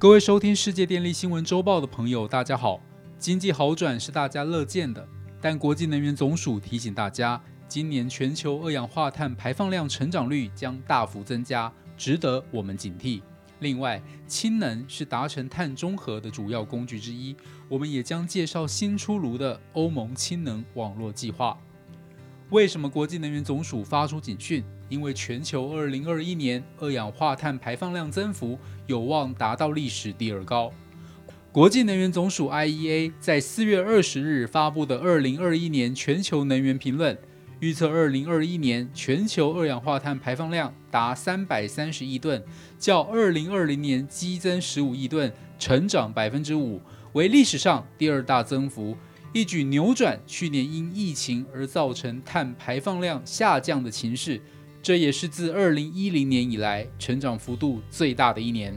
各位收听世界电力新闻周报的朋友，大家好。经济好转是大家乐见的，但国际能源总署提醒大家，今年全球二氧化碳排放量成长率将大幅增加，值得我们警惕。另外，氢能是达成碳中和的主要工具之一，我们也将介绍新出炉的欧盟氢能网络计划。为什么国际能源总署发出警讯？因为全球2021年二氧化碳排放量增幅有望达到历史第二高。国际能源总署 （IEA） 在4月20日发布的2021年全球能源评论，预测2021年全球二氧化碳排放量达330亿吨，较2020年激增15亿吨，成长5%，为历史上第二大增幅。一举扭转去年因疫情而造成碳排放量下降的情势，这也是自二零一零年以来成长幅度最大的一年。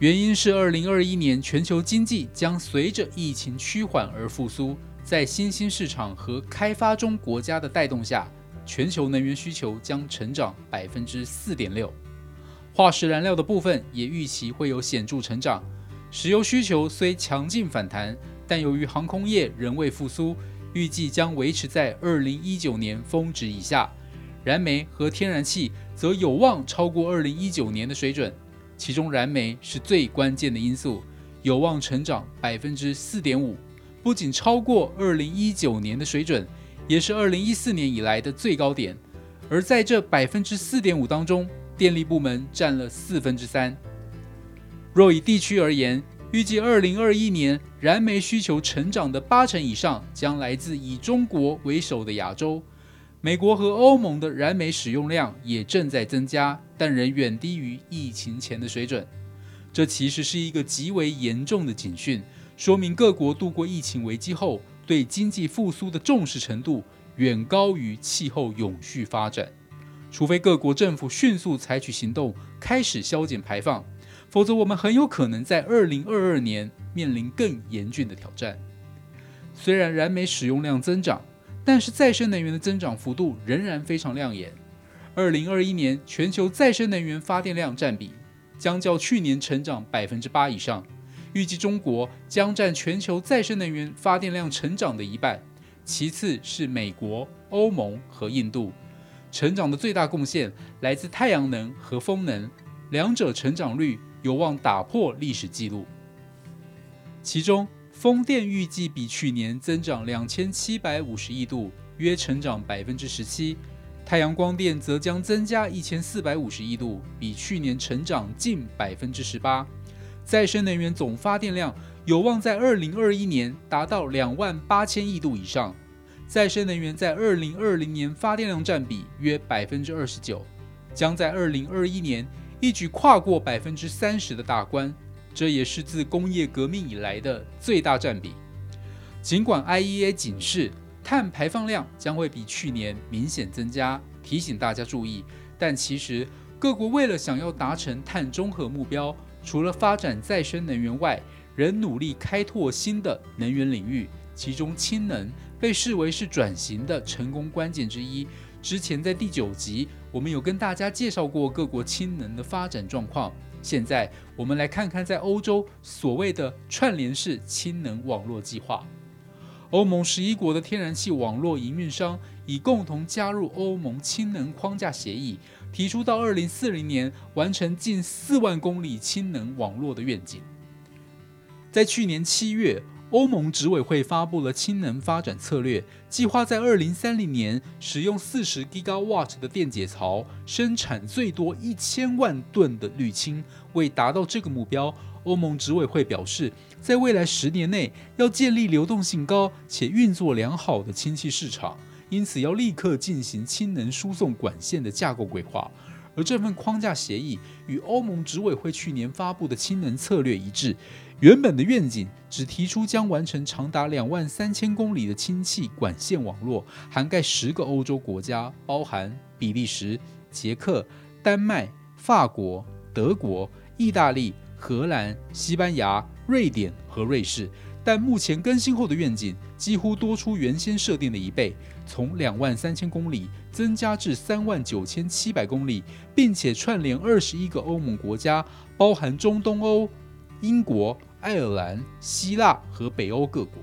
原因是二零二一年全球经济将随着疫情趋缓而复苏，在新兴市场和开发中国家的带动下，全球能源需求将成长百分之四点六。化石燃料的部分也预期会有显著成长，石油需求虽强劲反弹。但由于航空业仍未复苏，预计将维持在二零一九年峰值以下。燃煤和天然气则有望超过二零一九年的水准，其中燃煤是最关键的因素，有望成长百分之四点五，不仅超过二零一九年的水准，也是二零一四年以来的最高点。而在这百分之四点五当中，电力部门占了四分之三。若以地区而言，预计二零二一年燃煤需求成长的八成以上将来自以中国为首的亚洲，美国和欧盟的燃煤使用量也正在增加，但仍远低于疫情前的水准。这其实是一个极为严重的警讯，说明各国度过疫情危机后对经济复苏的重视程度远高于气候永续发展。除非各国政府迅速采取行动，开始削减排放。否则，我们很有可能在二零二二年面临更严峻的挑战。虽然燃煤使用量增长，但是再生能源的增长幅度仍然非常亮眼。二零二一年全球再生能源发电量占比将较去年成长百分之八以上，预计中国将占全球再生能源发电量成长的一半，其次是美国、欧盟和印度。成长的最大贡献来自太阳能和风能，两者成长率。有望打破历史记录。其中，风电预计比去年增长两千七百五十亿度，约成长百分之十七；太阳光电则将增加一千四百五十亿度，比去年成长近百分之十八。再生能源总发电量有望在二零二一年达到两万八千亿度以上。再生能源在二零二零年发电量占比约百分之二十九，将在二零二一年。一举跨过百分之三十的大关，这也是自工业革命以来的最大占比。尽管 IEA 警示碳排放量将会比去年明显增加，提醒大家注意，但其实各国为了想要达成碳中和目标，除了发展再生能源外，仍努力开拓新的能源领域，其中氢能被视为是转型的成功关键之一。之前在第九集，我们有跟大家介绍过各国氢能的发展状况。现在我们来看看在欧洲所谓的串联式氢能网络计划。欧盟十一国的天然气网络营运商已共同加入欧盟氢能框架协议，提出到二零四零年完成近四万公里氢能网络的愿景。在去年七月。欧盟执委会发布了氢能发展策略，计划在二零三零年使用四十 gigawatt 的电解槽生产最多一千万吨的氯氢。为达到这个目标，欧盟执委会表示，在未来十年内要建立流动性高且运作良好的氢气市场，因此要立刻进行氢能输送管线的架构规划。而这份框架协议与欧盟执委会去年发布的氢能策略一致。原本的愿景只提出将完成长达两万三千公里的氢气管线网络，涵盖十个欧洲国家，包含比利时、捷克、丹麦、法国、德国、意大利、荷兰、西班牙、瑞典和瑞士。但目前更新后的愿景几乎多出原先设定的一倍，从两万三千公里增加至三万九千七百公里，并且串联二十一个欧盟国家，包含中东欧。英国、爱尔兰、希腊和北欧各国。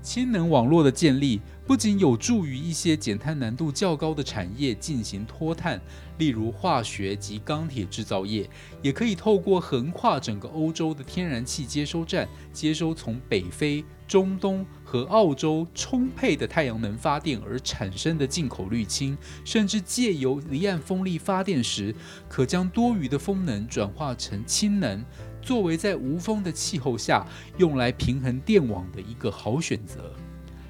氢能网络的建立不仅有助于一些减碳难度较高的产业进行脱碳，例如化学及钢铁制造业，也可以透过横跨整个欧洲的天然气接收站，接收从北非、中东和澳洲充沛的太阳能发电而产生的进口滤氢，甚至借由离岸风力发电时，可将多余的风能转化成氢能。作为在无风的气候下用来平衡电网的一个好选择。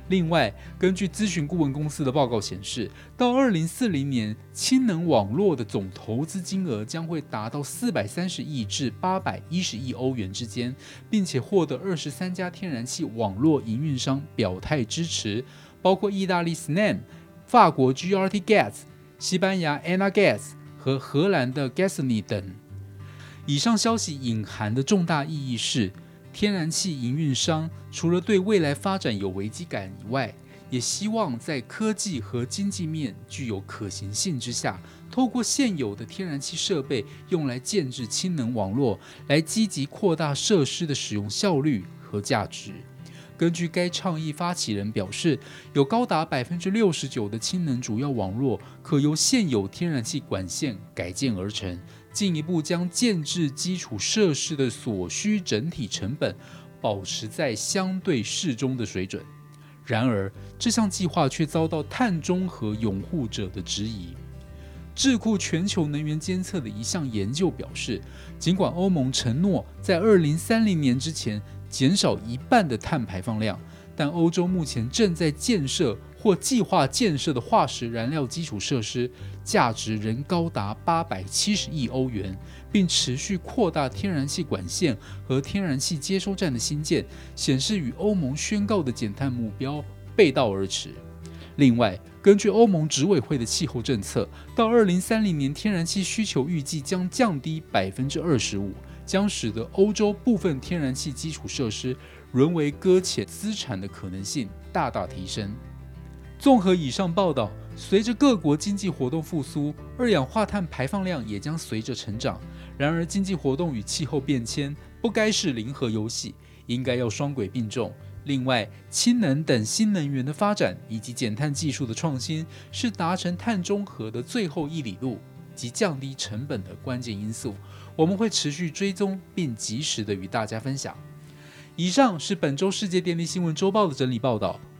另外，根据咨询顾问公司的报告显示，到二零四零年，氢能网络的总投资金额将会达到四百三十亿至八百一十亿欧元之间，并且获得二十三家天然气网络营运商表态支持，包括意大利 Snam、法国 GRT Gas、西班牙 Ana Gas 和荷兰的 Gasney 等。以上消息隐含的重大意义是，天然气营运商除了对未来发展有危机感以外，也希望在科技和经济面具有可行性之下，透过现有的天然气设备用来建制氢能网络，来积极扩大设施的使用效率和价值。根据该倡议发起人表示，有高达百分之六十九的氢能主要网络可由现有天然气管线改建而成。进一步将建制基础设施的所需整体成本保持在相对适中的水准。然而，这项计划却遭到碳中和拥护者的质疑。智库全球能源监测的一项研究表示，尽管欧盟承诺在2030年之前减少一半的碳排放量，但欧洲目前正在建设。或计划建设的化石燃料基础设施价值仍高达八百七十亿欧元，并持续扩大天然气管线和天然气接收站的新建，显示与欧盟宣告的减碳目标背道而驰。另外，根据欧盟执委会的气候政策，到二零三零年，天然气需求预计将降低百分之二十五，将使得欧洲部分天然气基础设施沦为搁浅资产的可能性大大提升。综合以上报道，随着各国经济活动复苏，二氧化碳排放量也将随着成长。然而，经济活动与气候变迁不该是零和游戏，应该要双轨并重。另外，氢能等新能源的发展以及减碳技术的创新，是达成碳中和的最后一里路及降低成本的关键因素。我们会持续追踪并及时的与大家分享。以上是本周世界电力新闻周报的整理报道。